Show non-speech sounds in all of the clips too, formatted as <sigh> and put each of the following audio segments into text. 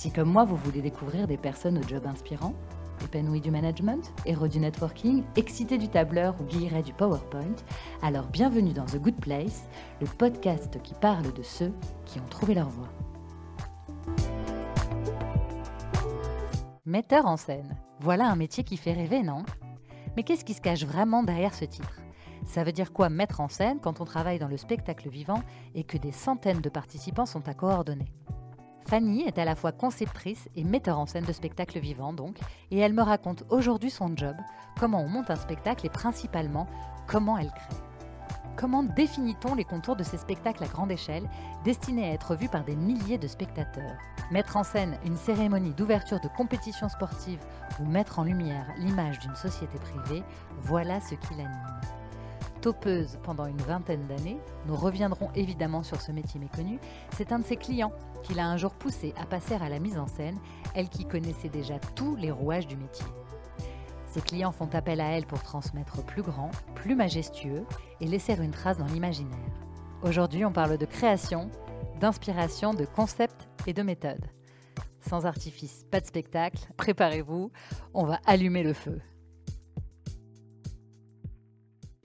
Si comme moi vous voulez découvrir des personnes au job inspirant, épanouis du management, héros du networking, excités du tableur ou guillerets du PowerPoint, alors bienvenue dans The Good Place, le podcast qui parle de ceux qui ont trouvé leur voie. Metteur en scène, voilà un métier qui fait rêver, non? Mais qu'est-ce qui se cache vraiment derrière ce titre? Ça veut dire quoi mettre en scène quand on travaille dans le spectacle vivant et que des centaines de participants sont à coordonner? Fanny est à la fois conceptrice et metteur en scène de spectacles vivants donc, et elle me raconte aujourd'hui son job, comment on monte un spectacle et principalement comment elle crée. Comment définit-on les contours de ces spectacles à grande échelle, destinés à être vus par des milliers de spectateurs? Mettre en scène une cérémonie d'ouverture de compétition sportive ou mettre en lumière l'image d'une société privée, voilà ce qui l'anime. Topeuse pendant une vingtaine d'années, nous reviendrons évidemment sur ce métier méconnu, c'est un de ses clients qui l'a un jour poussé à passer à la mise en scène, elle qui connaissait déjà tous les rouages du métier. Ses clients font appel à elle pour transmettre plus grand, plus majestueux et laisser une trace dans l'imaginaire. Aujourd'hui, on parle de création, d'inspiration, de concept et de méthode. Sans artifice, pas de spectacle, préparez-vous, on va allumer le feu.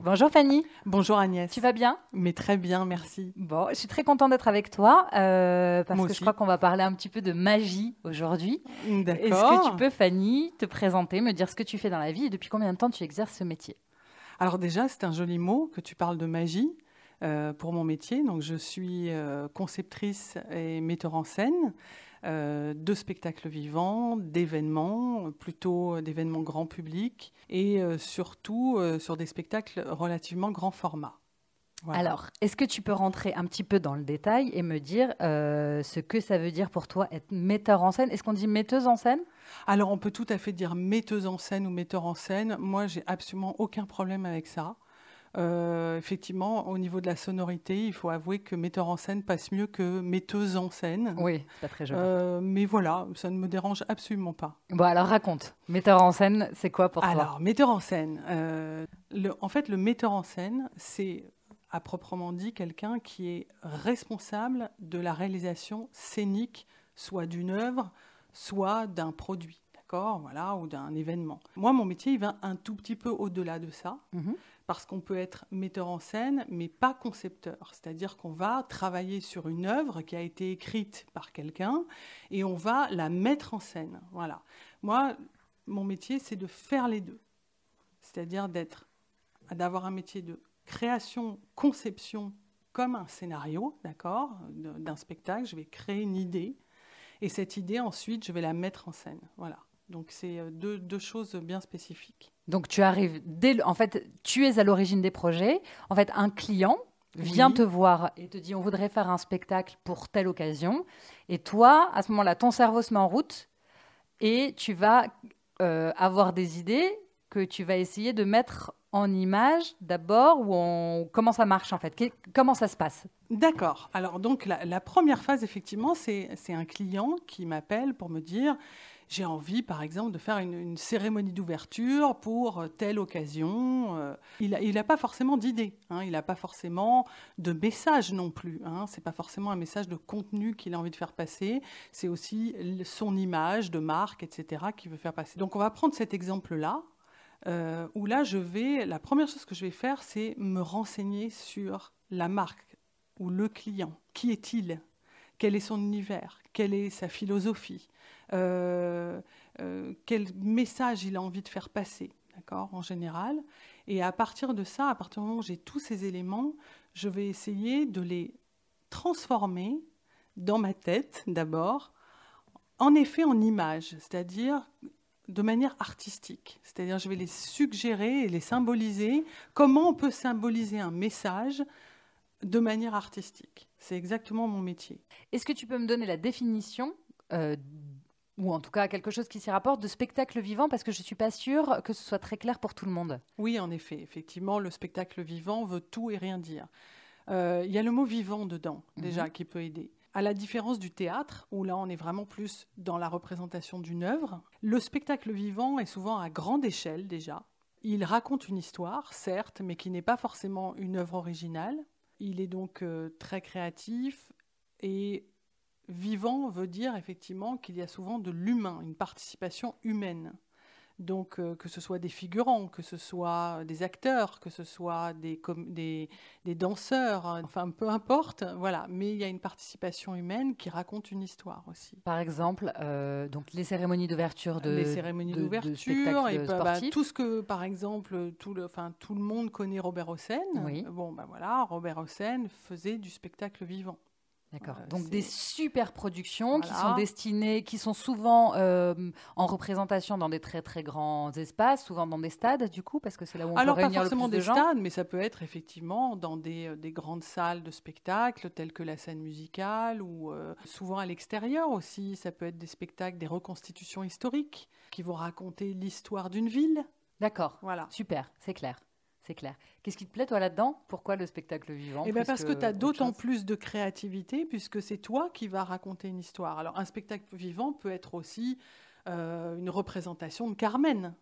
Bonjour Fanny. Bonjour Agnès. Tu vas bien? Mais très bien, merci. Bon, je suis très contente d'être avec toi euh, parce que je crois qu'on va parler un petit peu de magie aujourd'hui. D'accord. Est-ce que tu peux, Fanny, te présenter, me dire ce que tu fais dans la vie et depuis combien de temps tu exerces ce métier? Alors déjà, c'est un joli mot que tu parles de magie. Euh, pour mon métier. Donc, je suis euh, conceptrice et metteur en scène. Euh, de spectacles vivants, d'événements, plutôt d'événements grand public, et euh, surtout euh, sur des spectacles relativement grand format. Alors, est-ce que tu peux rentrer un petit peu dans le détail et me dire ce que ça veut dire pour toi être metteur en scène? Est-ce qu'on dit metteuse en scène? Alors, on peut tout à fait dire metteuse en scène ou metteur en scène. Moi, j'ai absolument aucun problème avec ça. Euh, effectivement, au niveau de la sonorité, il faut avouer que metteur en scène passe mieux que metteuse en scène. Oui, pas très joli. Euh, mais voilà, ça ne me dérange absolument pas. Bon, alors raconte. Metteur en scène, c'est quoi pour toi? Alors, metteur en scène. Euh, le, en fait, le metteur en scène, c'est à proprement dit quelqu'un qui est responsable de la réalisation scénique, soit d'une œuvre, soit d'un produit. D'accord, voilà, ou d'un événement. Moi, mon métier, il va un tout petit peu au-delà de ça. Mhm parce qu'on peut être metteur en scène, mais pas concepteur. C'est-à-dire qu'on va travailler sur une œuvre qui a été écrite par quelqu'un et on va la mettre en scène. Voilà. Moi, mon métier, c'est de faire les deux. C'est-à-dire d'être, d'avoir un métier de création, conception, comme un scénario, d'accord, d'un spectacle. Je vais créer une idée et cette idée, ensuite, je vais la mettre en scène. Voilà. Donc, c'est euh, deux, deux choses bien spécifiques. Donc tu arrives dès en fait tu es à l'origine des projets. En fait un client vient te voir et te dit on voudrait faire un spectacle pour telle occasion et toi à ce moment-là ton cerveau se met en route et tu vas euh, avoir des idées que tu vas essayer de mettre en image d'abord ou comment ça marche en fait? Comment ça se passe? D'accord. Alors donc la, première phase effectivement c'est un client qui m'appelle pour me dire j'ai envie, par exemple, de faire une, cérémonie d'ouverture pour euh, telle occasion. Euh. il n'a pas forcément d'idée, hein. il n'a pas forcément de message non plus. Hein, Ce n'est pas forcément un message de contenu qu'il a envie de faire passer, c'est aussi son image de marque, etc., qu'il veut faire passer. Donc on va prendre cet exemple-là, euh, où là, je vais, la première chose que je vais faire, c'est me renseigner sur la marque ou le client. Qui est-il? Quel est son univers? Quelle est sa philosophie? Euh, euh, quel message il a envie de faire passer, d'accord, en général? Et à partir de ça, à partir du moment où j'ai tous ces éléments, je vais essayer de les transformer dans ma tête d'abord, en effet en images, c'est-à-dire de manière artistique. C'est-à-dire je vais les suggérer et les symboliser. Comment on peut symboliser un message de manière artistique? C'est exactement mon métier. Est-ce que tu peux me donner la définition euh, ou en tout cas quelque chose qui s'y rapporte, de spectacle vivant, parce que je ne suis pas sûre que ce soit très clair pour tout le monde. Oui, en effet, effectivement, le spectacle vivant veut tout et rien dire. Euh, il y a le mot vivant dedans, déjà, mhm. qui peut aider. À la différence du théâtre, où là on est vraiment plus dans la représentation d'une œuvre, le spectacle vivant est souvent à grande échelle déjà. Il raconte une histoire, certes, mais qui n'est pas forcément une œuvre originale. Il est donc euh, très créatif et Vivant veut dire effectivement qu'il y a souvent de l'humain, une participation humaine. Donc euh, que ce soit des figurants, que ce soit des acteurs, que ce soit des, des, danseurs, hein, enfin peu importe, voilà. Mais il y a une participation humaine qui raconte une histoire aussi. Par exemple, euh, donc les cérémonies d'ouverture de les cérémonies d'ouverture et bah, tout ce que par exemple tout le, enfin tout le monde connaît Robert Hossein. Bon ben voilà, Robert Hossein faisait du spectacle vivant. D'accord. Donc des super productions qui sont destinées, qui sont souvent euh, en représentation dans des très très grands espaces, souvent dans des stades du coup, parce que c'est là où on Alors, peut réunir le plus des de gens. stades, mais ça peut être effectivement dans des, euh, des, grandes salles de spectacle telles que la scène musicale ou euh, souvent à l'extérieur aussi. Ça peut être des spectacles, des reconstitutions historiques qui vont raconter l'histoire d'une ville. D'accord. Voilà. Super, c'est clair c'est clair. Qu'est-ce qui te plaît, toi, là-dedans? Pourquoi le spectacle vivant? Eh ben Parce que, tu as d'autant plus de créativité, puisque c'est toi qui vas raconter une histoire. Alors, un spectacle vivant peut être aussi euh, une représentation de Carmen.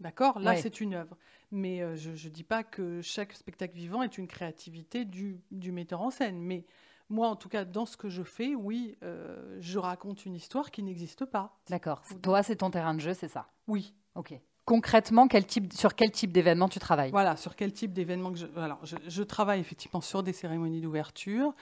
D'accord? Là, c'est une œuvre. Mais euh, je ne dis pas que chaque spectacle vivant est une créativité du, du, metteur en scène. Mais moi, en tout cas, dans ce que je fais, oui, euh, je raconte une histoire qui n'existe pas. D'accord. Toi, c'est ton terrain de jeu, c'est ça? Oui. Ok concrètement, quel type, sur quel type d'événement tu travailles? Voilà, sur quel type d'événement que je. Alors, je, travaille effectivement sur des cérémonies d'ouverture,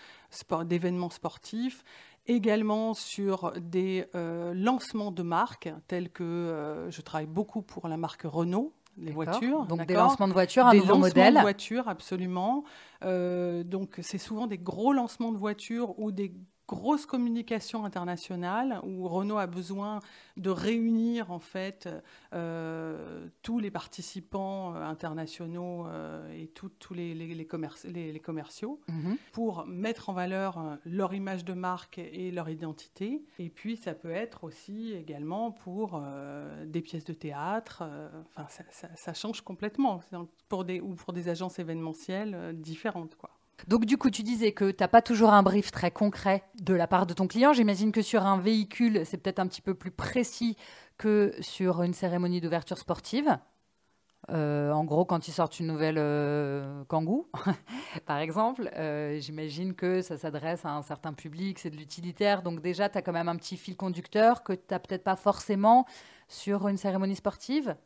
d'événements sportifs, également sur des euh, lancements de marques, tels que euh, je travaille beaucoup pour la marque Renault. Les voitures. Donc des lancements de voitures, un nouveau modèle. Des lancements de voitures, absolument. Euh, donc c'est souvent des gros lancements de voitures ou des grosse communication internationale où Renault a besoin de réunir en fait euh, tous les participants euh, internationaux euh, et tous les, les, les, commerciaux mhm. pour mettre en valeur leur image de marque et leur identité. Et puis ça peut être aussi également pour des pièces de théâtre. Enfin, ça, ça, change complètement pour des, ou pour des agences événementielles différentes. Quoi. Donc du coup, tu disais que tu n'as pas toujours un brief très concret de la part de ton client. J'imagine que sur un véhicule, c'est peut-être un petit peu plus précis que sur une cérémonie d'ouverture sportive. Euh, en gros, quand ils sortent une nouvelle euh, Kangoo, <laughs> par exemple, euh, j'imagine que ça s'adresse à un certain public, c'est de l'utilitaire. Donc déjà, tu as quand même un petit fil conducteur que tu n'as peut-être pas forcément sur une cérémonie sportive.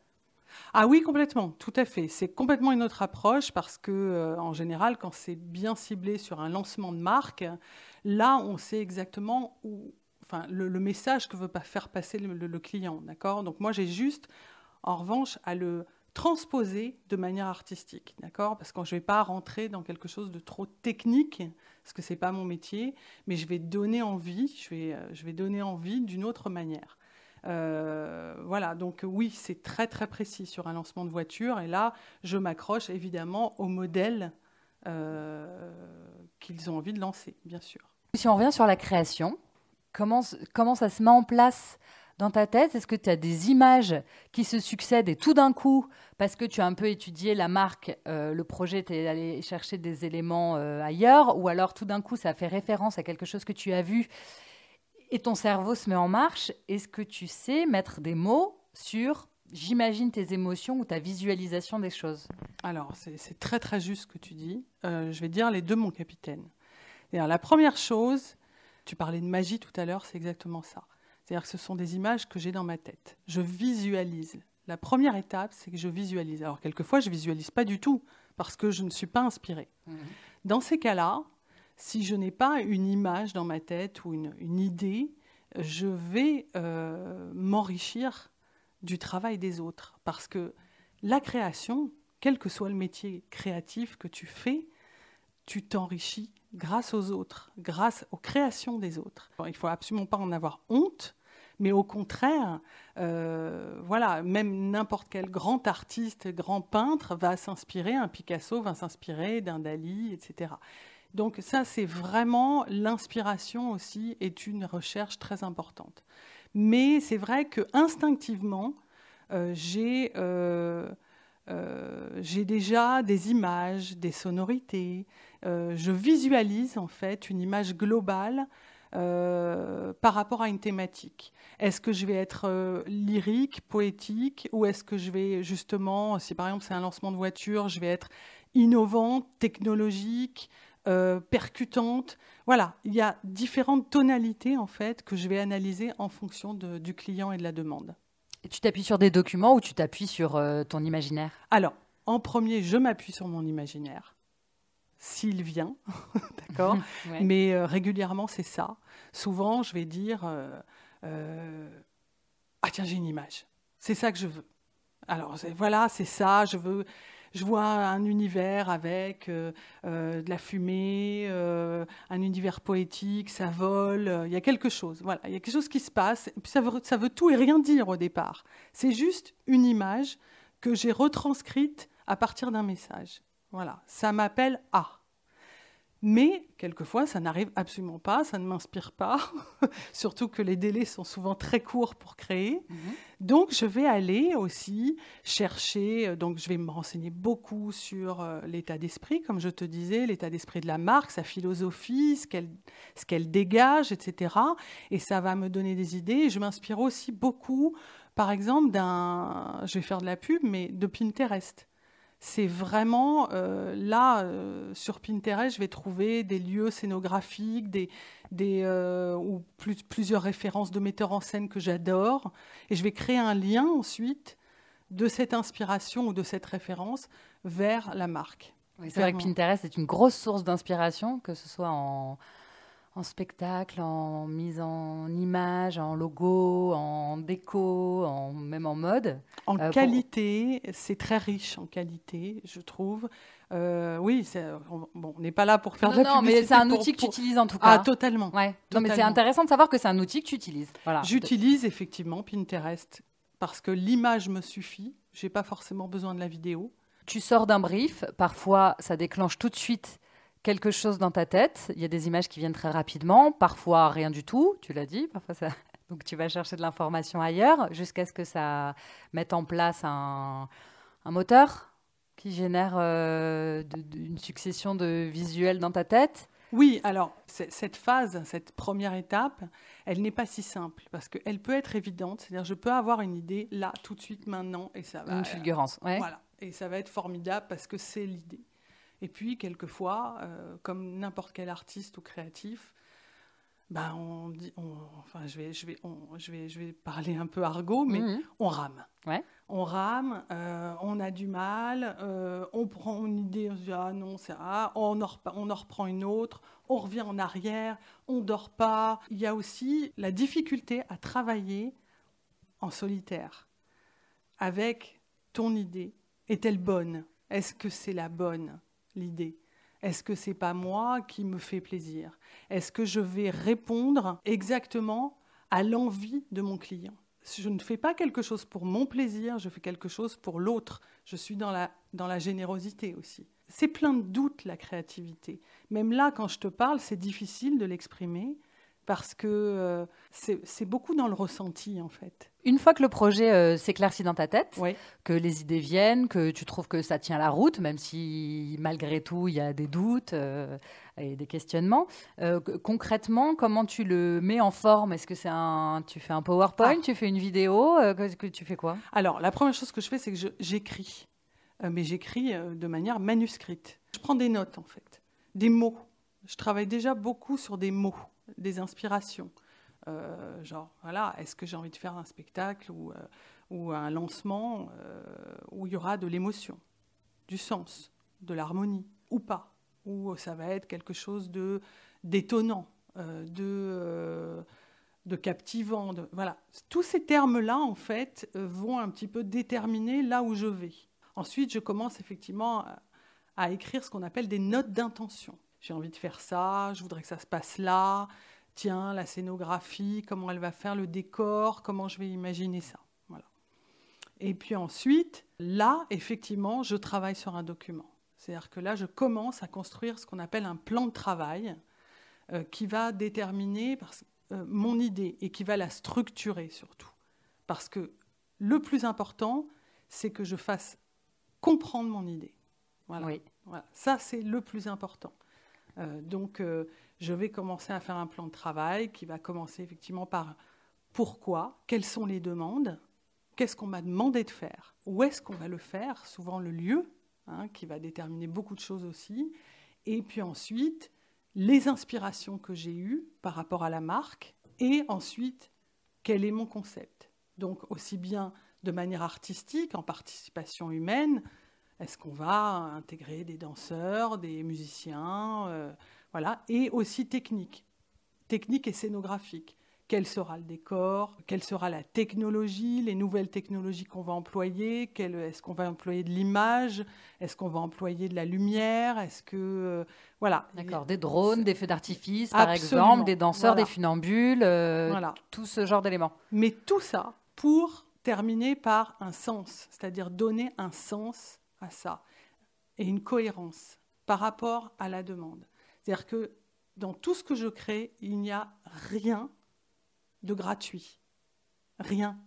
Ah oui, complètement, tout à fait. C'est complètement une autre approche parce que, euh, en général, quand c'est bien ciblé sur un lancement de marque, là, on sait exactement où, le, message que veut faire passer le, client, Donc moi, j'ai juste, en revanche, à le transposer de manière artistique, d'accord? Parce que je ne vais pas rentrer dans quelque chose de trop technique, parce que c'est pas mon métier, mais je vais donner envie, je vais, euh, je vais donner envie d'une autre manière. Euh, voilà, donc oui, c'est très très précis sur un lancement de voiture. Et là, je m'accroche évidemment au modèle euh, qu'ils ont envie de lancer, bien sûr. Si on revient sur la création, comment, comment ça se met en place dans ta tête? Est-ce que tu as des images qui se succèdent et tout d'un coup, parce que tu as un peu étudié la marque, euh, le projet, tu es allé chercher des éléments ailleurs, ou alors tout d'un coup, ça fait référence à quelque chose que tu as vu et ton cerveau se met en marche. Est-ce que tu sais mettre des mots sur, j'imagine, tes émotions ou ta visualisation des choses? Alors, c'est très très juste ce que tu dis. Euh, je vais dire les deux, mon capitaine. la première chose, tu parlais de magie tout à l'heure, c'est exactement ça. C'est-à-dire que ce sont des images que j'ai dans ma tête. Je visualise. La première étape, c'est que je visualise. Alors, quelquefois, je visualise pas du tout parce que je ne suis pas inspirée. Mmh. Dans ces cas-là, si je n'ai pas une image dans ma tête ou une, idée, je vais euh, m'enrichir du travail des autres. Parce que la création, quel que soit le métier créatif que tu fais, tu t'enrichis grâce aux autres, grâce aux créations des autres. il ne faut absolument pas en avoir honte, mais au contraire, euh, voilà, même n'importe quel grand artiste, grand peintre va s'inspirer, un Picasso va s'inspirer d'un Dali, etc. Donc ça, c'est vraiment l'inspiration aussi est une recherche très importante. Mais c'est vrai que instinctivement, euh, euh, euh, j'ai déjà des images, des sonorités. je visualise en fait une image globale par rapport à une thématique. Est-ce que je vais être lyrique, poétique, ou est-ce que je vais justement, si par exemple c'est un lancement de voiture, je vais être innovante, technologique, euh, percutante. Voilà, il y a différentes tonalités en fait que je vais analyser en fonction du client et de la demande. Et tu t'appuies sur des documents ou tu t'appuies sur euh, ton imaginaire? Alors, en premier, je m'appuie sur mon imaginaire, s'il vient, <laughs> d'accord? <laughs> Mais euh, régulièrement, c'est ça. Souvent, je vais dire Ah, tiens, j'ai une image. C'est ça que je veux. Alors, voilà, c'est ça, je veux je vois un univers avec euh, euh, de la fumée, euh, un univers poétique, ça vole, il y a quelque chose. Voilà, il y a quelque chose qui se passe. Ça veut, tout et rien dire au départ. C'est juste une image que j'ai retranscrite à partir d'un message. Voilà, ça m'appelle A. Mais quelquefois, ça n'arrive absolument pas, ça ne m'inspire pas, <laughs> surtout que les délais sont souvent très courts pour créer. Mhm. Donc, je vais aller aussi chercher, euh, donc je vais me renseigner beaucoup sur euh, l'état d'esprit, comme je te disais, l'état d'esprit de la marque, sa philosophie, ce qu'elle, ce qu'elle dégage, etc. Et ça va me donner des idées. je m'inspire aussi beaucoup, par exemple, d'un, je vais faire de la pub, mais de Pinterest c'est vraiment euh, là, euh, sur Pinterest, je vais trouver des lieux scénographiques, des, euh, ou plusieurs références de metteurs en scène que j'adore. Et je vais créer un lien ensuite de cette inspiration ou de cette référence vers la marque. c'est vrai que Pinterest est une grosse source d'inspiration, que ce soit en, en spectacle, en mise en image, en logo, en déco, en, même en mode. En euh, qualité, c'est très riche en qualité, je trouve. Euh, oui, on, bon, on n'est pas là pour faire de la non, mais c'est un outil que tu utilises en tout cas. Ah, totalement. Ouais. Non, mais c'est intéressant de savoir que c'est un outil que tu utilises. Voilà. J'utilise effectivement Pinterest parce que l'image me suffit. J'ai pas forcément besoin de la vidéo. Tu sors d'un brief, parfois ça déclenche tout de suite quelque chose dans ta tête. Il y a des images qui viennent très rapidement, parfois rien du tout, tu l'as dit, parfois ça... <laughs> Donc tu vas chercher de l'information ailleurs jusqu'à ce que ça mette en place un, moteur qui génère euh, une succession de visuels dans ta tête. Oui, alors cette phase, cette première étape, elle n'est pas si simple parce qu'elle peut être évidente. C'est-à-dire, je peux avoir une idée là, tout de suite, maintenant, et ça va. Une fulgurance, ouais. Voilà, et ça va être formidable parce que c'est l'idée. Et puis, quelquefois, euh, comme n'importe quel artiste ou créatif, ben on dit, enfin, je vais, je, vais, je, vais, je vais parler un peu argot, mais mhm. on rame. Ouais. On rame, euh, on a du mal, euh, on prend une idée, on se dit ah non, c'est ah, on en, on en reprend une autre, on revient en arrière, on dort pas. Il y a aussi la difficulté à travailler en solitaire avec ton idée. Est-elle bonne? Est-ce que c'est la bonne? L'idée Est-ce que c'est pas moi qui me fait plaisir? Est-ce que je vais répondre exactement à l'envie de mon client? Je ne fais pas quelque chose pour mon plaisir, je fais quelque chose pour l'autre. Je suis dans la, dans la générosité aussi. C'est plein de doutes, la créativité. Même là, quand je te parle, c'est difficile de l'exprimer parce que euh, c'est beaucoup dans le ressenti en fait. Une fois que le projet euh, s'éclaircit dans ta tête, que les idées viennent, que tu trouves que ça tient la route, même si malgré tout il y a des doutes euh, et des questionnements, concrètement, comment tu le mets en forme? Est-ce que c'est un, tu fais un PowerPoint, ah. tu fais une vidéo, que tu fais quoi? Alors la première chose que je fais, c'est que j'écris, mais j'écris de manière manuscrite. Je prends des notes en fait, des mots. Je travaille déjà beaucoup sur des mots des inspirations. Euh, genre, voilà, est-ce que j'ai envie de faire un spectacle ou, euh, ou un lancement euh, où il y aura de l'émotion, du sens, de l'harmonie, ou pas Ou ça va être quelque chose de d'étonnant, de, de captivant. Voilà. Tous ces termes-là, en fait, vont un petit peu déterminer là où je vais. Ensuite, je commence effectivement à écrire ce qu'on appelle des notes d'intention j'ai envie de faire ça, je voudrais que ça se passe là, tiens, la scénographie, comment elle va faire le décor, comment je vais imaginer ça. Voilà. Et puis ensuite, là, effectivement, je travaille sur un document. C'est-à-dire que là, je commence à construire ce qu'on appelle un plan de travail euh, qui va déterminer euh, mon idée et qui va la structurer surtout. Parce que le plus important, c'est que je fasse comprendre mon idée. Voilà. voilà. Ça, c'est le plus important. Euh, donc, je vais commencer à faire un plan de travail qui va commencer effectivement par pourquoi, quelles sont les demandes, qu'est-ce qu'on m'a demandé de faire, où est-ce qu'on va le faire, souvent le lieu, hein, qui va déterminer beaucoup de choses aussi, et puis ensuite les inspirations que j'ai eues par rapport à la marque, et ensuite quel est mon concept. Donc aussi bien de manière artistique, en participation humaine, est-ce qu'on va intégrer des danseurs, des musiciens, euh, voilà, et aussi technique, technique et scénographique quel sera le décor, quelle sera la technologie, les nouvelles technologies qu'on va employer, est-ce qu'on va employer de l'image, est-ce qu'on va employer de la lumière, est-ce que euh, voilà. D'accord, des drones, des feux d'artifice par exemple, des danseurs, des funambules, euh, voilà. tout ce genre d'éléments. Mais tout ça pour terminer par un sens, c'est-à-dire donner un sens à ça et une cohérence par rapport à la demande. C'est-à-dire que dans tout ce que je crée, il n'y a rien de gratuit. Rien.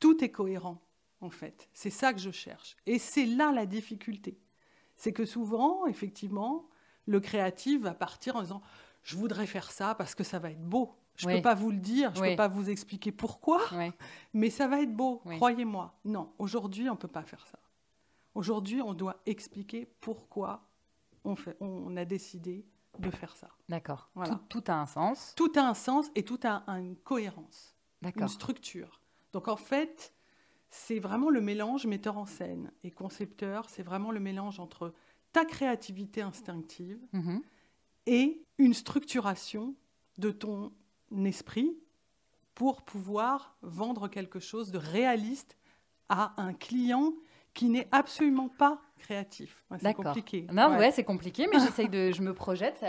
Tout est cohérent, en fait. C'est ça que je cherche. Et c'est là la difficulté. C'est que souvent, effectivement, le créatif va partir en disant Je voudrais faire ça parce que ça va être beau. Je ne peux pas vous le dire, je ne peux pas vous expliquer pourquoi, mais ça va être beau, croyez-moi. Non, aujourd'hui, on ne peut pas faire ça. Aujourd'hui, on doit expliquer pourquoi on, fait, on a décidé de faire ça. D'accord. Tout, a un sens. Tout a un sens et tout a une cohérence, une structure. Donc en fait, c'est vraiment le mélange metteur en scène et concepteur, c'est vraiment le mélange entre ta créativité instinctive mm-hmm. et une structuration de ton esprit pour pouvoir vendre quelque chose de réaliste à un client qui n'est absolument pas créatif. c'est compliqué. Non, ouais, c'est compliqué, mais <laughs> j'essaye de, je me projette,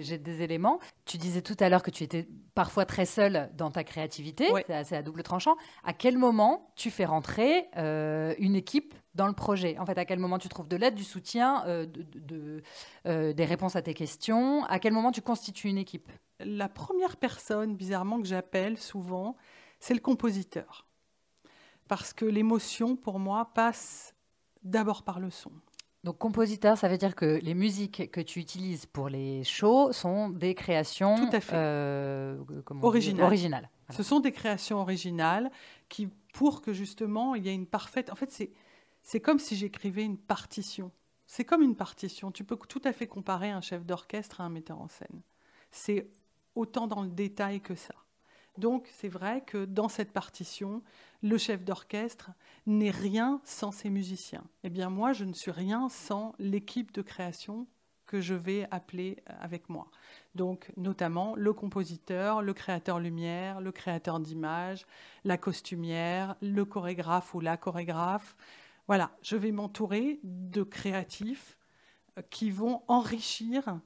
j'ai des éléments. Tu disais tout à l'heure que tu étais parfois très seule dans ta créativité, c'est assez à double tranchant. À quel moment tu fais rentrer euh, une équipe dans le projet? En fait, à quel moment tu trouves de l'aide, du soutien, euh, de, euh, des réponses à tes questions? À quel moment tu constitues une équipe? La première personne, bizarrement, que j'appelle souvent, c'est le compositeur parce que l'émotion, pour moi, passe d'abord par le son. Donc compositeur, ça veut dire que les musiques que tu utilises pour les shows sont des créations Tout à fait. Euh, originales. Ce sont des créations originales qui, pour que justement il y ait une parfaite... En fait, c'est, c'est comme si j'écrivais une partition. C'est comme une partition. Tu peux tout à fait comparer un chef d'orchestre à un metteur en scène. C'est autant dans le détail que ça. Donc c'est vrai que dans cette partition, le chef d'orchestre n'est rien sans ses musiciens. Eh bien moi, je ne suis rien sans l'équipe de création que je vais appeler avec moi. Donc notamment le compositeur, le créateur lumière, le créateur d'image, la costumière, le chorégraphe ou la chorégraphe. Voilà, je vais m'entourer de créatifs euh, qui vont enrichir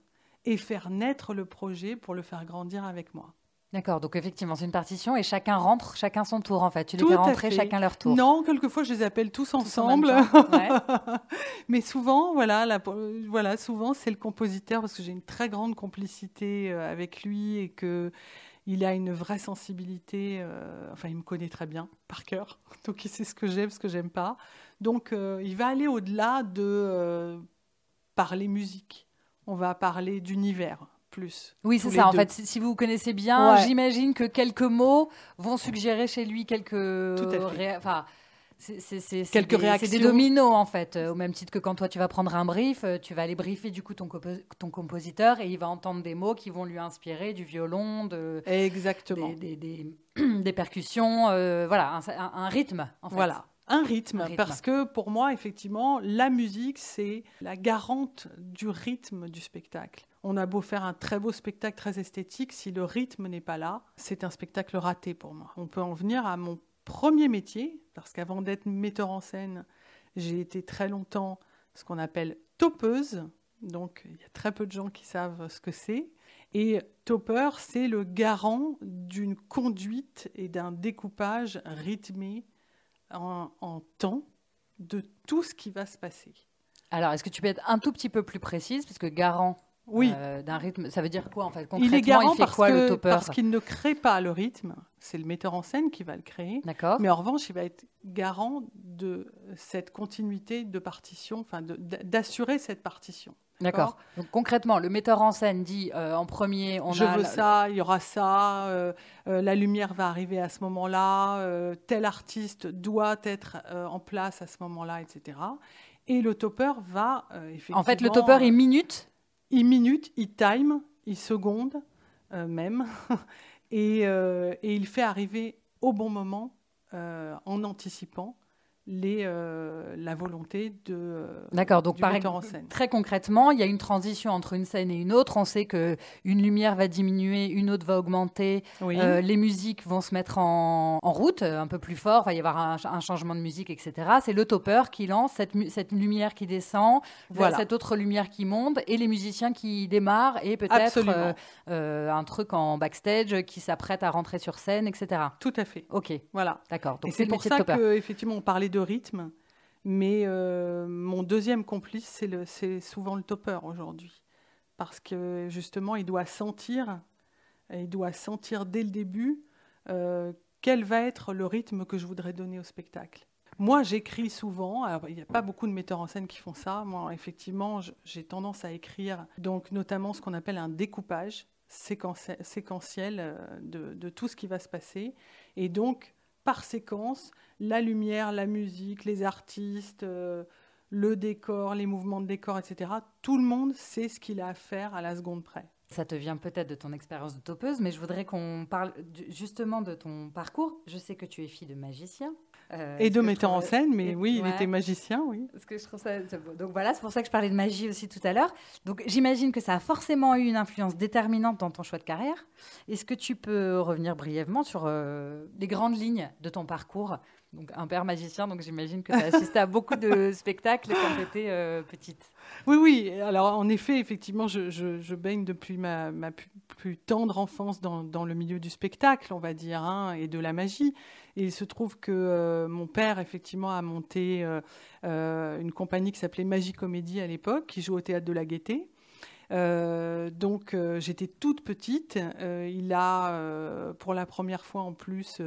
et faire naître le projet pour le faire grandir avec moi. D'accord, donc effectivement, c'est une partition et chacun rentre, chacun son tour en fait. Tu les fais rentrer chacun leur tour. Non, quelquefois je les appelle tous, ensemble. <laughs> Mais souvent, voilà, voilà souvent c'est le compositeur parce que j'ai une très grande complicité euh, avec lui et que il a une vraie sensibilité. Euh, enfin, il me connaît très bien par cœur, <laughs> donc il sait ce que j'aime, ce que j'aime pas. Donc, euh, il va aller au-delà de parler musique. On va parler d'univers plus. Oui, c'est ça. En fait, si vous vous connaissez bien, j'imagine que quelques mots vont suggérer chez lui quelques. Tout Enfin, c'est quelques des, réactions. C'est des dominos en fait, au même titre que quand toi tu vas prendre un brief, euh, tu vas aller briefer du coup ton, ton compositeur et il va entendre des mots qui vont lui inspirer du violon, de exactement des, des, <clears throat> percussions, euh, voilà, un, rythme. En fait. Voilà. Un rythme, parce que pour moi, effectivement, la musique, c'est la garante du rythme du spectacle. On a beau faire un très beau spectacle très esthétique, si le rythme n'est pas là, c'est un spectacle raté pour moi. On peut en venir à mon premier métier, parce qu'avant d'être metteur en scène, j'ai été très longtemps ce qu'on appelle topeuse. Donc, il y a très peu de gens qui savent ce que c'est. Et topper, c'est le garant d'une conduite et d'un découpage rythmé en, temps de tout ce qui va se passer. Alors, est-ce que tu peux être un tout petit peu plus précise, parce que garant oui. Euh, d'un rythme, ça veut dire quoi en fait concrètement Il est garant parce quoi, le topper Parce qu'il ne crée pas le rythme, c'est le metteur en scène qui va le créer. D'accord. Mais en revanche, il va être garant de cette continuité de partition, enfin d'assurer cette partition. D'accord. Donc concrètement, le metteur en scène dit euh, en premier, on je veux ça, il y aura ça, euh, la lumière va arriver à ce moment-là, tel artiste doit être en place à ce moment-là, etc. Et le topper va effectivement. En fait, le topper est minute il minute, il time, il seconde euh, même, <laughs> euh, et, il fait arriver au bon moment euh, en anticipant les, euh, la volonté de euh, D'accord, donc du par metteur en scène. Très concrètement, il y a une transition entre une scène et une autre. On sait que une lumière va diminuer, une autre va augmenter. Euh, les musiques vont se mettre en, en, route un peu plus fort. Il va y avoir un, changement de musique, etc. C'est le topper qui lance cette, cette lumière qui descend, voilà. cette autre lumière qui monte, et les musiciens qui démarrent et peut-être un truc en backstage qui s'apprête à rentrer sur scène, etc. Tout à fait. Ok. Voilà. D'accord. Donc c'est pour ça qu'effectivement on parlait de rythme. Mais euh, mon deuxième complice, c'est souvent le topper aujourd'hui. Parce que justement, il doit sentir, il doit sentir dès le début euh, quel va être le rythme que je voudrais donner au spectacle. Moi, j'écris souvent. Alors, il n'y a pas beaucoup de metteurs en scène qui font ça. Moi, effectivement, j'ai tendance à écrire, donc notamment ce qu'on appelle un découpage séquentiel euh, de, de, tout ce qui va se passer. Et donc, par séquence la lumière, la musique, les artistes, euh, le décor, les mouvements de décor, etc. Tout le monde sait ce qu'il a à faire à la seconde près. Ça te vient peut-être de ton expérience de topeuse, mais je voudrais qu'on parle justement de ton parcours. Je sais que tu es fille de magicien. Euh, et de metteur en scène, mais oui, il était magicien, oui. Parce que je trouve ça... Donc voilà, c'est pour ça que je parlais de magie aussi tout à l'heure. Donc j'imagine que ça a forcément eu une influence déterminante dans ton choix de carrière. Est-ce que tu peux revenir brièvement sur euh, les grandes lignes de ton parcours donc un père magicien, donc j'imagine que tu as assisté à beaucoup de <laughs> spectacles quand tu étais euh, petite. Oui, oui. Alors en effet, effectivement, je, baigne depuis ma, plus, tendre enfance dans, le milieu du spectacle, on va dire, hein, et de la magie. Et il se trouve que euh, mon père, effectivement, a monté euh, une compagnie qui s'appelait Magie Comédie à l'époque, qui joue au théâtre de la Gaîté. donc j'étais toute petite. il a, pour la première fois en plus,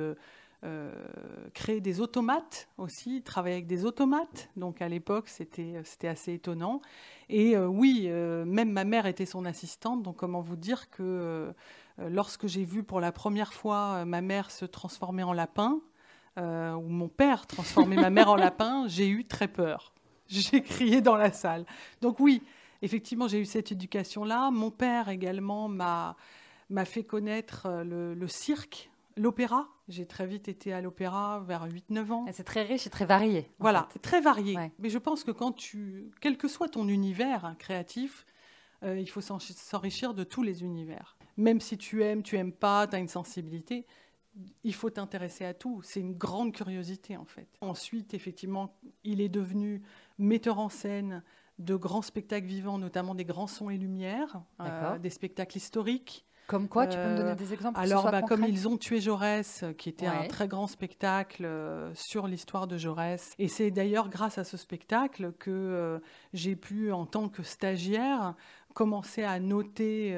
créer des automates aussi, travailler avec des automates. Donc à l'époque, c'était, c'était assez étonnant. Et euh, oui, euh, même ma mère était son assistante. Donc comment vous dire que lorsque j'ai vu pour la première fois ma mère se transformer en lapin, ou mon père transformer ma mère en <laughs> lapin, j'ai eu très peur. J'ai crié dans la salle. Donc oui, effectivement, j'ai eu cette éducation-là. Mon père également m'a, m'a fait connaître le cirque L'opéra, j'ai très vite été à l'opéra vers 8-9 ans. C'est très riche et très varié. Voilà, c'est très varié. Mais je pense que quand tu, quel que soit ton univers hein, créatif, euh, il faut s'enrichir de tous les univers. Même si tu aimes, tu aimes pas, tu as une sensibilité, il faut t'intéresser à tout. C'est une grande curiosité en fait. Ensuite, effectivement, il est devenu metteur en scène de grands spectacles vivants, notamment des grands sons et lumières, euh, des spectacles historiques. Comme quoi, tu peux me donner euh, des exemples Alors, bah, comme ils ont tué Jaurès, qui était un très grand spectacle euh, sur l'histoire de Jaurès. Et c'est d'ailleurs grâce à ce spectacle que euh, j'ai pu, en tant que stagiaire, commencer à noter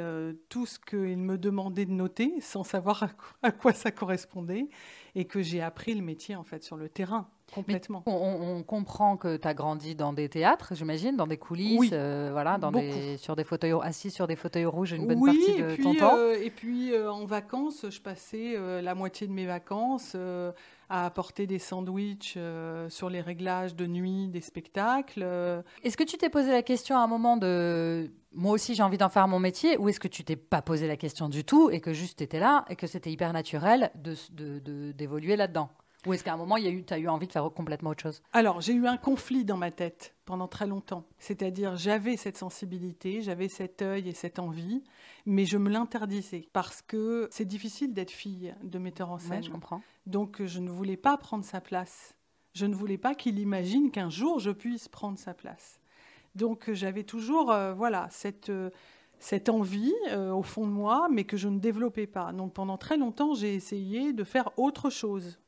tout ce qu'il me demandait de noter, sans savoir à quoi ça correspondait, et que j'ai appris le métier en fait sur le terrain. Complètement. On, comprend que tu as grandi dans des théâtres, j'imagine, dans des coulisses, euh, voilà, dans des, sur des fauteuils assis sur des fauteuils rouges une bonne partie de ton temps. Euh, et puis euh, en vacances, je passais la moitié de mes vacances à apporter des sandwichs sur les réglages de nuit des spectacles. Est-ce que tu t'es posé la question à un moment de moi aussi j'ai envie d'en faire mon métier ou est-ce que tu t'es pas posé la question du tout et que juste tu étais là et que c'était hyper naturel d'évoluer de, là-dedans? Ou est-ce qu'à un moment, tu as eu envie de faire complètement autre chose? Alors, j'ai eu un conflit dans ma tête pendant très longtemps. C'est-à-dire, j'avais cette sensibilité, j'avais cet œil et cette envie, mais je me l'interdisais parce que c'est difficile d'être fille de metteur en scène. je comprends. Donc, je ne voulais pas prendre sa place. Je ne voulais pas qu'il imagine qu'un jour, je puisse prendre sa place. Donc, j'avais toujours, euh, voilà, cette... Euh, cette envie euh, au fond de moi, mais que je ne développais pas. Donc pendant très longtemps, j'ai essayé de faire autre chose.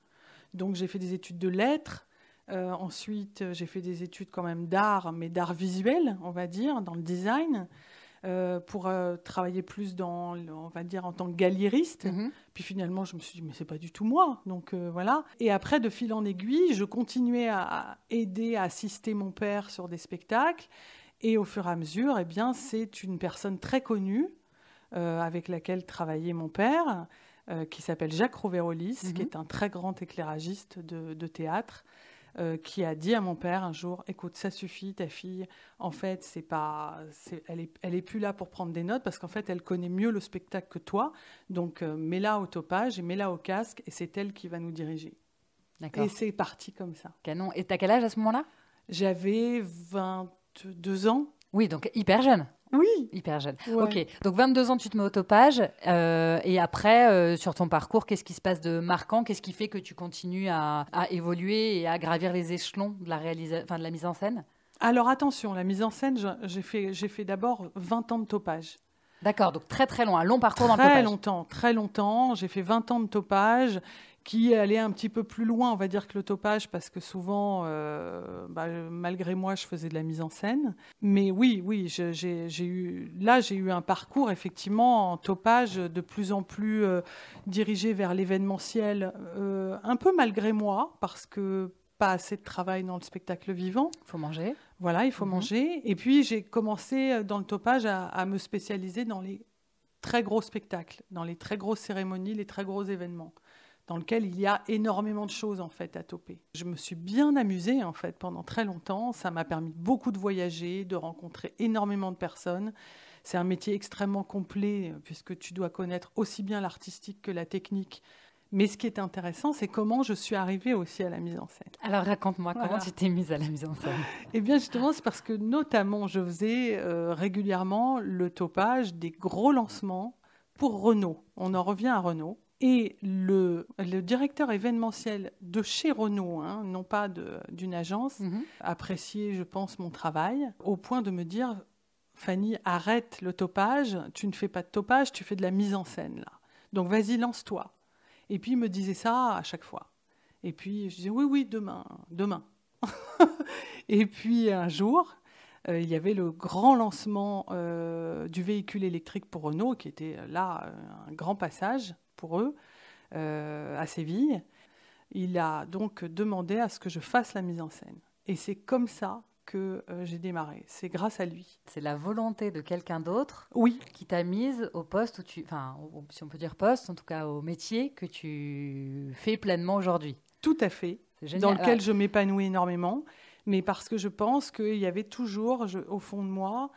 Donc j'ai fait des études de lettres, Euh, ensuite, j'ai fait des études quand même d'art, mais d'art visuel, on va dire, dans le design. Euh, pour euh, travailler plus dans, on va dire, en tant que galériste. Mhm. Puis finalement, je me suis dit, mais c'est pas du tout moi. Donc voilà. Et après, de fil en aiguille, je continuais à aider, à assister mon père sur des spectacles. Et au fur et à mesure, eh bien, c'est une personne très connue avec laquelle travaillait mon père, qui s'appelle Jacques Roverolis, qui mhm. est un très grand éclairagiste de théâtre. Euh, qui a dit à mon père un jour écoute ça suffit ta fille en fait c'est pas elle est elle est plus là pour prendre des notes parce qu'en fait elle connaît mieux le spectacle que toi. Donc euh, mets-la au topage et mets-la au casque et c'est elle qui va nous diriger. Et c'est parti comme ça. Canon. Et t'as quel âge à ce moment-là? J'avais 22 ans. Oui donc hyper jeune oui. Hyper jeune. Ok, donc 22 ans, tu te mets au topage. Euh, et après, euh, sur ton parcours, qu'est-ce qui se passe de marquant? Qu'est-ce qui fait que tu continues à, évoluer et à gravir les échelons de la, enfin, de la mise en scène? Alors attention, la mise en scène, j'ai fait, fait d'abord 20 ans de topage. D'accord, donc très très long, un long parcours dans le topage. Très longtemps, très longtemps. J'ai fait 20 ans de topage qui allait un petit peu plus loin, on va dire, que le topage, parce que souvent, euh, bah, malgré moi, je faisais de la mise en scène. Mais oui, oui, j'ai eu, là, j'ai eu un parcours, effectivement, en topage de plus en plus euh, dirigé vers l'événementiel, euh, un peu malgré moi, parce que pas assez de travail dans le spectacle vivant. Il faut manger. Voilà, il faut mhm. manger. Et puis, j'ai commencé dans le topage à, à me spécialiser dans les très gros spectacles, dans les très grosses cérémonies, les très gros événements dans lequel il y a énormément de choses en fait à toper. Je me suis bien amusée en fait pendant très longtemps. Ça m'a permis beaucoup de voyager, de rencontrer énormément de personnes. C'est un métier extrêmement complet puisque tu dois connaître aussi bien l'artistique que la technique. Mais ce qui est intéressant, c'est comment je suis arrivée aussi à la mise en scène. Alors raconte-moi comment tu t'es mise à la mise en scène? <laughs> eh bien justement, c'est parce que notamment je faisais euh, régulièrement le topage des gros lancements pour Renault. On en revient à Renault. Et le, le, directeur événementiel de chez Renault, hein, non pas d'une agence, mhm. appréciait, je pense, mon travail, au point de me dire Fanny, arrête le topage, tu ne fais pas de topage, tu fais de la mise en scène là. Donc vas-y, lance-toi. Et puis il me disait ça à chaque fois. Et puis je disais oui, oui, demain, demain. <laughs> et puis un jour, euh, il y avait le grand lancement euh, du véhicule électrique pour Renault, qui était là un grand passage pour eux euh, à Séville. Il a donc demandé à ce que je fasse la mise en scène. Et c'est comme ça que euh, j'ai démarré. C'est grâce à lui. C'est la volonté de quelqu'un d'autre oui. qui t'a mise au poste où tu, enfin, si on peut dire poste, en tout cas au métier que tu fais pleinement aujourd'hui. Tout à fait. Dans lequel je m'épanouis énormément, mais parce que je pense qu'il y avait toujours, au fond de moi,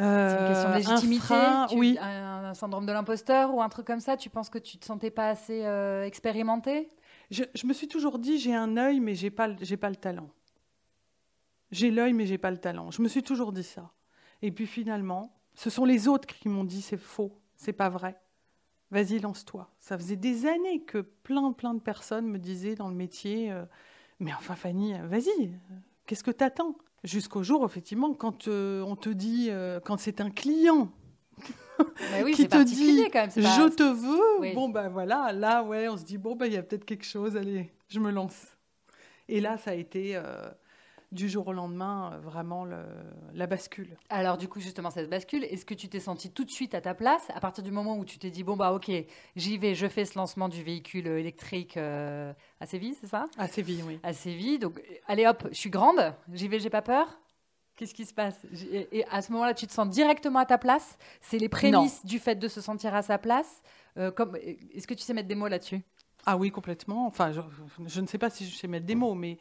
c'est une question de euh, légitimité, un, oui. un, syndrome de l'imposteur ou un truc comme ça. Tu penses que tu te sentais pas assez euh, expérimenté je, me suis toujours dit j'ai un œil mais j'ai pas j'ai pas le talent. J'ai l'œil mais j'ai pas le talent. Je me suis toujours dit ça. Et puis finalement, ce sont les autres qui m'ont dit c'est faux, c'est pas vrai. Vas-y, lance-toi. Ça faisait des années que plein plein de personnes me disaient dans le métier euh, mais enfin Fanny, vas-y, qu'est-ce que t'attends? Jusqu'au jour, effectivement, quand euh, on te dit, euh, quand c'est un client qui te dit je te veux, bon ben voilà, là ouais, on se dit bon ben il y a peut-être quelque chose, allez, je me lance. Et là, ça a été euh, du jour au lendemain, euh, vraiment la bascule. Alors du coup, justement, cette bascule, est-ce que tu t'es senti tout de suite à ta place à partir du moment où tu t'es dit, bon, bah ok, j'y vais, je fais ce lancement du véhicule électrique euh, à Séville, c'est ça? À Séville, oui. À Séville, donc allez hop, je suis grande, j'y vais, j'ai pas peur? Qu'est-ce qui se passe? Et à ce moment-là, tu te sens directement à ta place? C'est les prémices du fait de se sentir à sa place? Euh, Est-ce que tu sais mettre des mots là-dessus? Ah oui, complètement. Enfin, je, je, ne sais pas si je sais mettre des mots, mais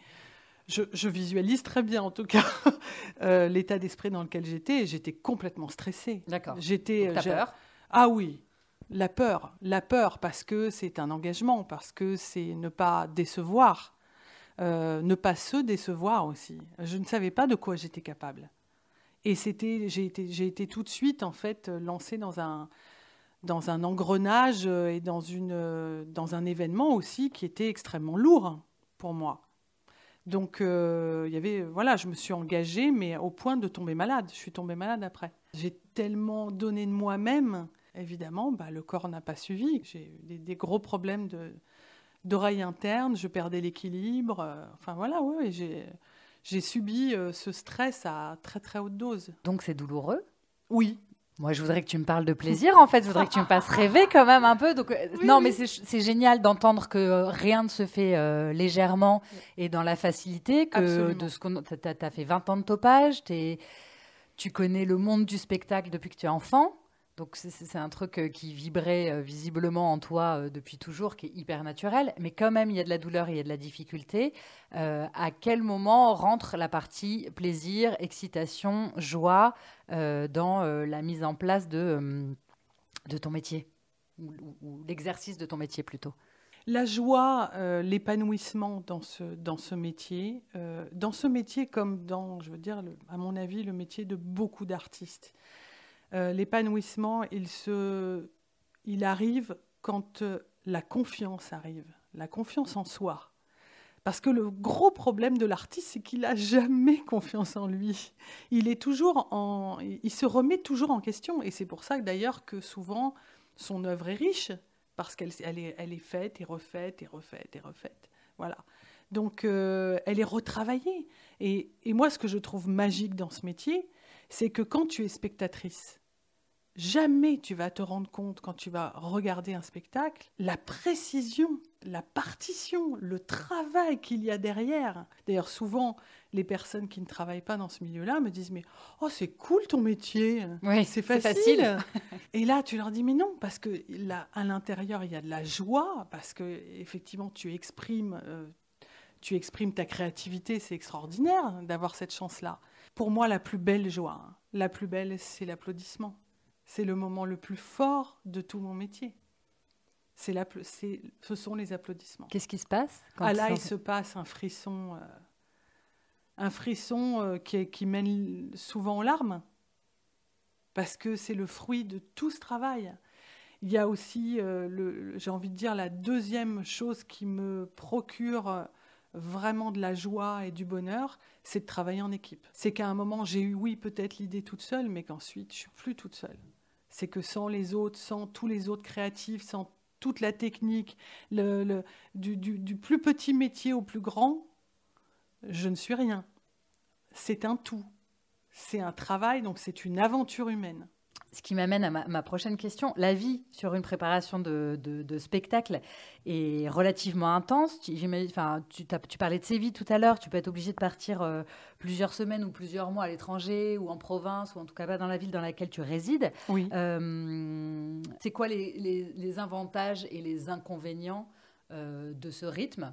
je, visualise très bien, en tout cas, <laughs> euh, l'état d'esprit dans lequel j'étais. J'étais complètement stressée. D'accord. J'étais. La peur? Ah oui, la peur. La peur parce que c'est un engagement, parce que c'est ne pas décevoir, euh, ne pas se décevoir aussi. Je ne savais pas de quoi j'étais capable. Et c'était, j'ai été, j'ai été tout de suite en fait lancée dans un dans un engrenage et dans une dans un événement aussi qui était extrêmement lourd pour moi. Donc, euh, il y avait, voilà, je me suis engagée, mais au point de tomber malade. Je suis tombée malade après. J'ai tellement donné de moi-même, évidemment, bah, le corps n'a pas suivi. J'ai eu des, gros problèmes de, d'oreille interne, je perdais l'équilibre. euh, enfin voilà, oui, j'ai, j'ai subi euh, ce stress à très très haute dose. Donc c'est douloureux? Oui, Moi, je voudrais que tu me parles de plaisir, en fait. Je voudrais que tu me fasses rêver quand même un peu. Donc, euh, Oui, non, oui. mais c'est génial d'entendre que euh, rien ne se fait euh, légèrement et dans la facilité. Que Absolument. de ce qu'on, t'as, as fait 20 ans de topage, tu connais le monde du spectacle depuis que tu es enfant. Donc, c'est- un truc euh, qui vibrait euh, visiblement en toi euh, depuis toujours, qui est hyper naturel. Mais quand même, il y a de la douleur, il y a de la difficulté. À quel moment rentre la partie plaisir, excitation, joie dans la mise en place de, ton métier? Ou, l'exercice de ton métier plutôt? La joie, l'épanouissement dans ce, dans ce métier, dans ce métier comme dans, je veux dire, à mon avis, le métier de beaucoup d'artistes. Euh, l'épanouissement, il, se, il arrive quand euh, la confiance arrive, la confiance en soi. Parce que le gros problème de l'artiste, c'est qu'il n'a jamais confiance en lui. Il est toujours en, il se remet toujours en question, et c'est pour ça d'ailleurs que souvent son œuvre est riche, parce qu'elle elle est, elle est faite et refaite et refaite et refaite. Voilà. Donc, euh, elle est retravaillée. Et, et moi, ce que je trouve magique dans ce métier, c'est que quand tu es spectatrice, jamais tu vas te rendre compte, quand tu vas regarder un spectacle, la précision, la partition, le travail qu'il y a derrière. D'ailleurs, souvent, les personnes qui ne travaillent pas dans ce milieu-là me disent Mais oh, c'est cool ton métier Oui, c'est facile. <laughs> Et là, tu leur dis mais non, parce que là, à l'intérieur, il y a de la joie, parce que effectivement, tu exprimes, euh, tu exprimes ta créativité. C'est extraordinaire d'avoir cette chance-là. Pour moi, la plus belle joie, hein, la plus belle, c'est l'applaudissement. C'est le moment le plus fort de tout mon métier. C'est c'est, ce sont les applaudissements. Qu'est-ce qui se passe quand Ah là, il se passe un frisson, euh, un frisson euh, qui, mène souvent aux larmes, parce que c'est le fruit de tout ce travail. Il y a aussi, euh, le- j'ai envie de dire, la deuxième chose qui me procure vraiment de la joie et du bonheur, c'est de travailler en équipe. C'est qu'à un moment, j'ai eu, oui, peut-être l'idée toute seule, mais qu'ensuite, je suis plus toute seule. C'est que sans les autres, sans tous les autres créatifs, sans toute la technique, le, du plus petit métier au plus grand, je ne suis rien. C'est un tout. C'est un travail, donc c'est une aventure humaine. Ce qui m'amène à ma, ma prochaine question. La vie sur une préparation de, de- de spectacle est relativement intense. Tu, j'imagine- enfin, tu, t'as- tu parlais de Séville tout à l'heure. Tu peux être obligé de partir euh, plusieurs semaines ou plusieurs mois à l'étranger ou en province ou en tout cas pas dans la ville dans laquelle tu résides. Oui. Euh, c'est quoi les, les- les avantages et les inconvénients euh, de ce rythme?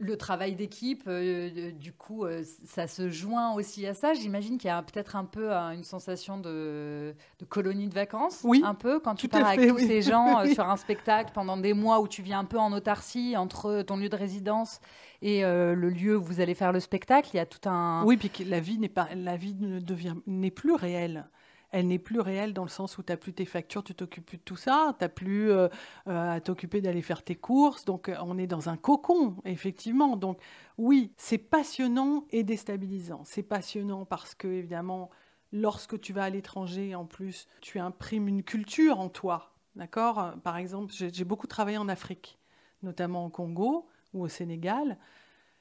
Le travail d'équipe, euh, du coup, euh, ça se joint aussi à ça. J'imagine qu'il y a peut-être un peu euh, une sensation de, de colonie de vacances, Oui, un peu, quand tu pars avec fait, tous oui. ces gens <laughs> sur un spectacle pendant des mois où tu viens un peu en autarcie entre ton lieu de résidence et le lieu où vous allez faire le spectacle. Il y a tout un... Oui, puis que la vie n'est pas, la vie ne devient, n'est plus réelle. Elle n'est plus réelle dans le sens où tu n'as plus tes factures, tu t'occupes plus de tout ça, tu n'as plus euh, euh, à t'occuper d'aller faire tes courses. Donc, euh, on est dans un cocon, effectivement. Donc, oui, c'est passionnant et déstabilisant. C'est passionnant parce que, évidemment, lorsque tu vas à l'étranger, en plus, tu imprimes une culture en toi. D'accord? Par exemple, j'ai beaucoup travaillé en Afrique, notamment au Congo ou au Sénégal.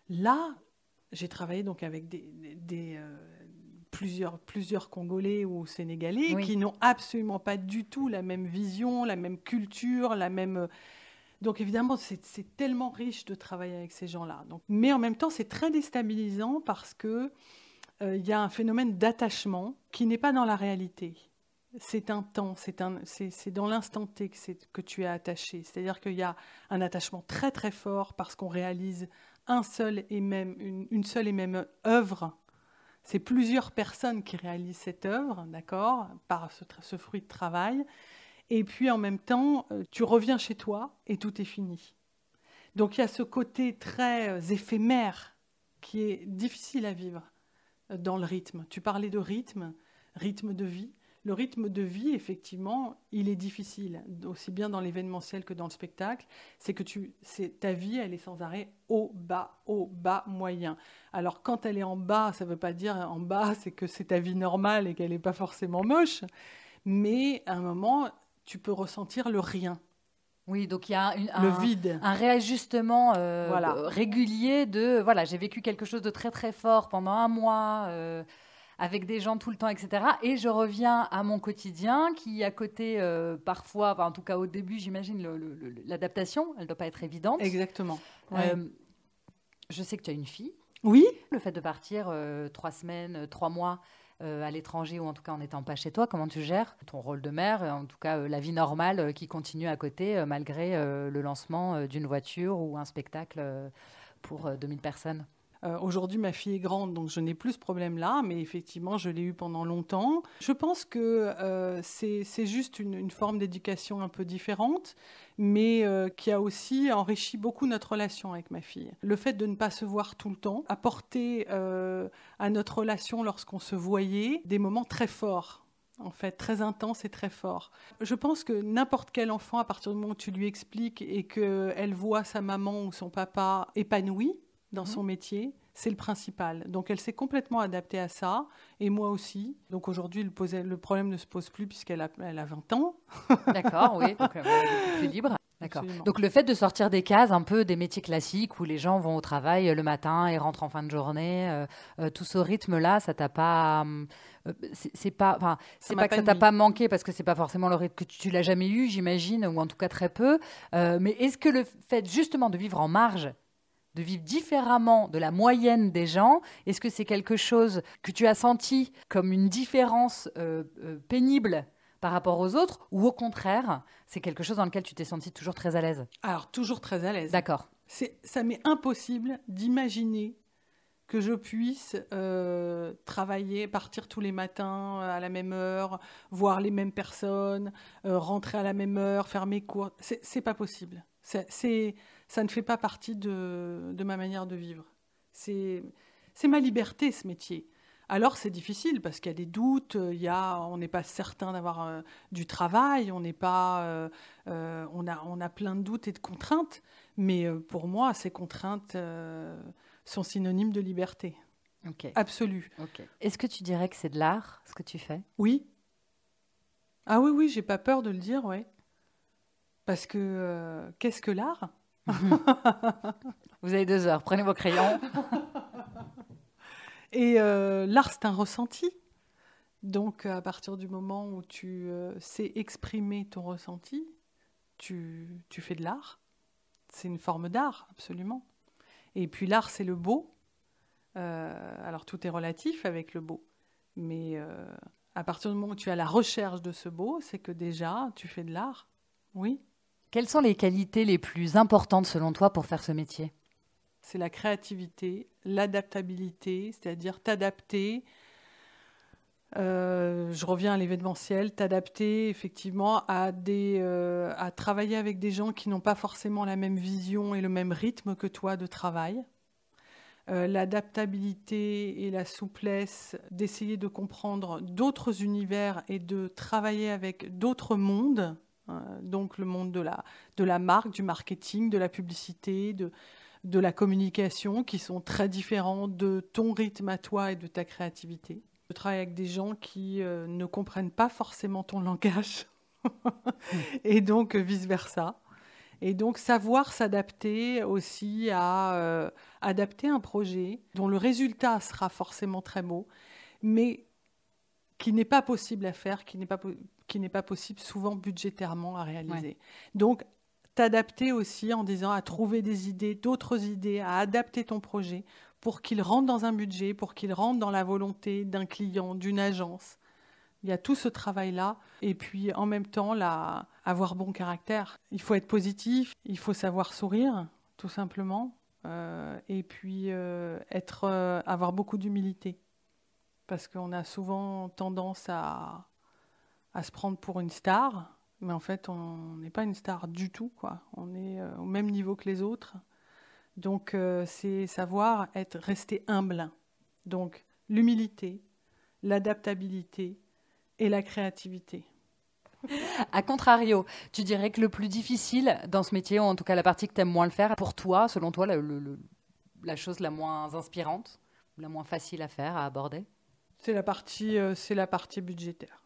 Là, j'ai travaillé donc avec des, plusieurs, plusieurs Congolais ou Sénégalais Oui. qui n'ont absolument pas du tout la même vision, la même culture, la même. euh, Donc évidemment, c'est tellement riche de travailler avec ces gens-là. Mais en même temps, c'est très déstabilisant parce que euh, il y a un phénomène d'attachement qui n'est pas dans la réalité. C'est un temps, c'est dans l'instant T que, que tu es attaché. C'est-à-dire qu'il y a un attachement très très fort parce qu'on réalise un seul et même, une, une seule et même œuvre. C'est plusieurs personnes qui réalisent cette œuvre, d'accord, par ce, fruit de travail. Et puis en même temps, euh, tu reviens chez toi et tout est fini. Donc il y a ce côté très euh, éphémère qui est difficile à vivre euh, dans le rythme. Tu parlais de rythme, rythme de vie. Le rythme de vie, effectivement, il est difficile, aussi bien dans l'événementiel que dans le spectacle. C'est que tu, c'est, ta vie, elle est sans arrêt haut, bas, haut, bas, moyen. Alors quand elle est en bas, ça ne veut pas dire en bas, c'est que c'est ta vie normale et qu'elle n'est pas forcément moche. Mais à un moment, tu peux ressentir le rien. Oui, donc il y a le vide. un réajustement euh, régulier de voilà, j'ai vécu quelque chose de très très fort pendant un mois euh, avec des gens tout le temps, etc. Et je reviens à mon quotidien qui, à côté, euh, parfois, en tout cas au début, j'imagine l'adaptation, elle ne doit pas être évidente. Exactement. je sais que tu as une fille. Oui. Le fait de partir trois semaines, trois mois euh, à l'étranger ou en tout cas en n'étant pas chez toi Comment tu gères ton rôle de mère, en tout cas euh, la vie normale euh, qui continue à côté malgré le lancement d'une voiture ou un spectacle pour 2000 personnes? Euh, aujourd'hui, ma fille est grande, donc je n'ai plus ce problème-là, mais effectivement, je l'ai eu pendant longtemps. Je pense que euh, c'est juste une, forme d'éducation un peu différente, mais euh, qui a aussi enrichi beaucoup notre relation avec ma fille. Le fait de ne pas se voir tout le temps apportait à notre relation, lorsqu'on se voyait, des moments très forts en fait, très intenses et très forts. Je pense que n'importe quel enfant, à partir du moment où tu lui expliques et qu'elle voit sa maman ou son papa épanoui, dans son métier, c'est le principal. Donc elle s'est complètement adaptée à ça, et moi aussi. Donc aujourd'hui, le, le, problème ne se pose plus puisqu'elle a, elle a 20 ans. <laughs> D'accord, oui, donc elle est plus libre. D'accord. Donc le fait de sortir des cases un peu des métiers classiques où les gens vont au travail euh, le matin et rentrent en fin de journée, euh, euh, tout ce rythme-là, ça t'a pas, c'est pas, enfin, c'est pas que ça t'a pas manqué parce que c'est pas forcément le rythme que tu, tu l'as jamais eu, j'imagine, ou en tout cas très peu. mais est-ce que le fait justement de vivre en marge de vivre différemment de la moyenne des gens Est-ce que c'est quelque chose que tu as senti comme une différence euh, euh, pénible par rapport aux autres ou au contraire, c'est quelque chose dans lequel tu t'es senti toujours très à l'aise? Alors, toujours très à l'aise. D'accord. Ça m'est impossible d'imaginer que je puisse euh, travailler, partir tous les matins à la même heure, voir les mêmes personnes, rentrer à la même heure, faire mes cours. C'est pas possible. C'est ça ne fait pas partie de, ma manière de vivre. C'est ma liberté, ce métier. Alors c'est difficile parce qu'il y a des doutes, il y a, on n'est pas certain d'avoir euh, du travail, on n'est pas, euh, euh, on, a, on a plein de doutes et de contraintes. Mais pour moi, ces contraintes sont synonymes de liberté. Absolue. Est-ce que tu dirais que c'est de l'art, ce que tu fais? Oui. Ah oui, oui, j'ai pas peur de le dire, oui. Parce que qu'est-ce que l'art? <laughs> Vous avez deux heures, prenez vos crayons. <laughs> Et euh, l'art, c'est un ressenti. Donc, à partir du moment où tu euh, sais exprimer ton ressenti, tu, tu fais de l'art. C'est une forme d'art, absolument. Et puis l'art, c'est le beau. Euh, alors, tout est relatif avec le beau. Mais à partir du moment où tu as la recherche de ce beau, c'est que déjà, tu fais de l'art. Oui? Quelles sont les qualités les plus importantes selon toi pour faire ce métier? C'est la créativité, l'adaptabilité, c'est-à-dire t'adapter. Euh, je reviens à l'événementiel, t'adapter effectivement euh, à travailler avec des gens qui n'ont pas forcément la même vision et le même rythme que toi de travail. Euh, l'adaptabilité et la souplesse d'essayer de comprendre d'autres univers et de travailler avec d'autres mondes donc le monde de la, de la marque, du marketing, de la publicité, de, de la communication, qui sont très différents de ton rythme à toi et de ta créativité. Je travaille avec des gens qui euh, ne comprennent pas forcément ton langage, <laughs> et donc vice-versa. Et donc savoir s'adapter aussi à euh, adapter un projet dont le résultat sera forcément très beau, mais qui n'est pas possible à faire, qui n'est pas, qui n'est pas possible souvent budgétairement à réaliser. Donc, t'adapter aussi en disant à trouver des idées, d'autres idées, à adapter ton projet pour qu'il rentre dans un budget, pour qu'il rentre dans la volonté d'un client, d'une agence. Il y a tout ce travail-là. Et puis, en même temps, là, avoir bon caractère. Il faut être positif, il faut savoir sourire, tout simplement. Euh, et puis, euh, être, euh, avoir beaucoup d'humilité. Parce qu'on a souvent tendance à, à se prendre pour une star, mais en fait, on n'est pas une star du tout, quoi. On est euh, au même niveau que les autres. Donc, euh, c'est savoir être resté humble. Donc, l'humilité, l'adaptabilité et la créativité. <laughs> A contrario, tu dirais que le plus difficile dans ce métier, ou en tout cas la partie que tu aimes moins le faire, pour toi, selon toi, la chose la moins inspirante, la moins facile à faire, à aborder? C'est la partie, euh, c'est la partie budgétaire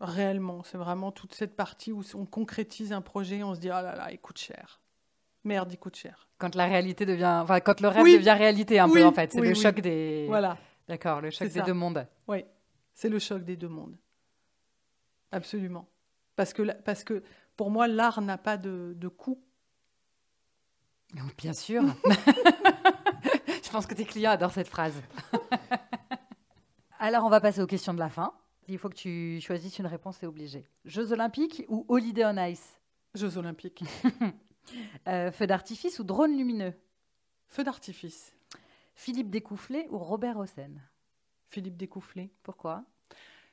réellement. C'est vraiment toute cette partie où on concrétise un projet, on se dit, ah là là, il coûte cher. Merde, il coûte cher. Quand la réalité devient, enfin, quand le rêve devient réalité un peu en fait, c'est le choc des. Voilà. D'accord, le choc des deux mondes. Oui, c'est le choc des deux mondes. Absolument. Parce que, parce que pour moi, l'art n'a pas de, de coût. Bien sûr. <laughs> <laughs> Je pense que tes clients adorent cette phrase. <laughs> Alors, on va passer aux questions de la fin. Il faut que tu choisisses une réponse, c'est obligé. Jeux olympiques ou Holiday on Ice? Jeux olympiques. <laughs> Euh, feu d'artifice ou drone lumineux? Feu d'artifice. Philippe Découfflé ou Robert Hossein? Philippe Découfflé. Pourquoi?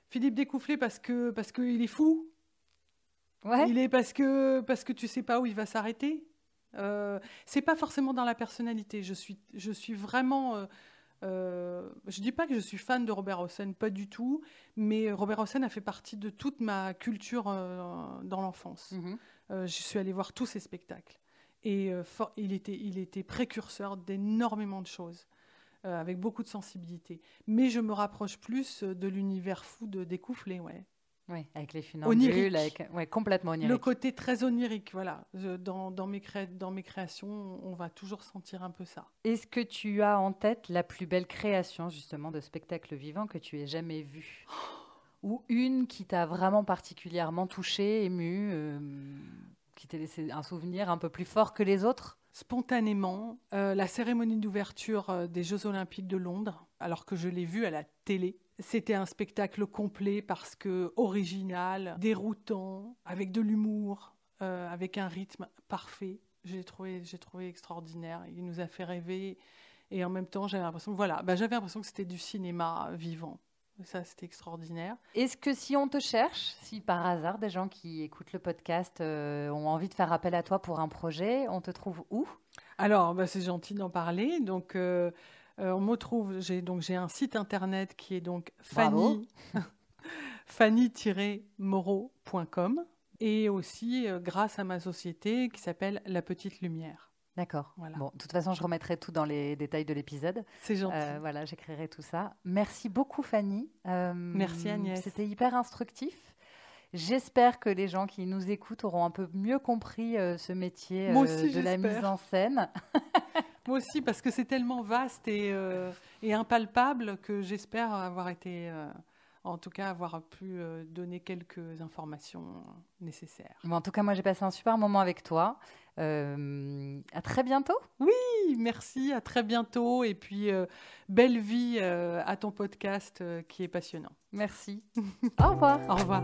Philippe Découfflé parce que parce qu'il est fou. Ouais. Il est parce que parce que tu sais pas où il va s'arrêter. Euh, c'est pas forcément dans la personnalité. Je suis je suis vraiment. Euh, euh, je dis pas que je suis fan de Robert Hossein, pas du tout, mais Robert Hossein a fait partie de toute ma culture euh, dans l'enfance. Mhm. je suis allée voir tous ses spectacles. Et il, était, il était précurseur d'énormément de choses. Euh, avec beaucoup de sensibilité. Mais je me rapproche plus euh, de l'univers fou de Découfflé, ouais. Oui, avec les funambules, avec, ouais, complètement onirique. Le côté très onirique, voilà. dans, dans, mes dans mes créations, on va toujours sentir un peu ça. Est-ce que tu as en tête la plus belle création, justement, de spectacle vivant que tu aies jamais vue? Ou une qui t'a vraiment particulièrement touché, ému, euh, qui t'a laissé un souvenir un peu plus fort que les autres? Spontanément euh, la cérémonie d'ouverture euh, des Jeux Olympiques de Londres, alors que je l'ai vue à la télé. C'était un spectacle complet parce que original, déroutant, avec de l'humour, euh, avec un rythme parfait. J'ai trouvé, j'ai trouvé extraordinaire. Il nous a fait rêver et en même temps, j'avais l'impression, voilà, bah, j'avais l'impression que c'était du cinéma vivant. Ça, c'était extraordinaire. Est-ce que si on te cherche, si par hasard des gens qui écoutent le podcast euh, ont envie de faire appel à toi pour un projet, on te trouve où? Alors, bah, c'est gentil d'en parler. Donc, euh, on me trouve. J'ai donc j'ai un site internet qui est donc Fanny <laughs> fanny-moreau.com et aussi grâce à ma société qui s'appelle La Petite Lumière. D'accord. Bon, de toute façon, je remettrai tout dans les détails de l'épisode. C'est gentil. Euh, voilà, j'écrirai tout ça. Merci beaucoup, Fanny. Euh, Merci, Agnès. C'était hyper instructif. J'espère que les gens qui nous écoutent auront un peu mieux compris euh, ce métier de la mise en scène. <laughs> Moi aussi, parce que c'est tellement vaste et, et impalpable que j'espère avoir été en tout cas avoir pu euh, donner quelques informations nécessaires. en tout cas, moi j'ai passé un super moment avec toi. Euh, à très bientôt. Oui, merci, à très bientôt. Et puis, euh, belle vie à ton podcast qui est passionnant. Merci. <laughs> Au revoir. Au revoir.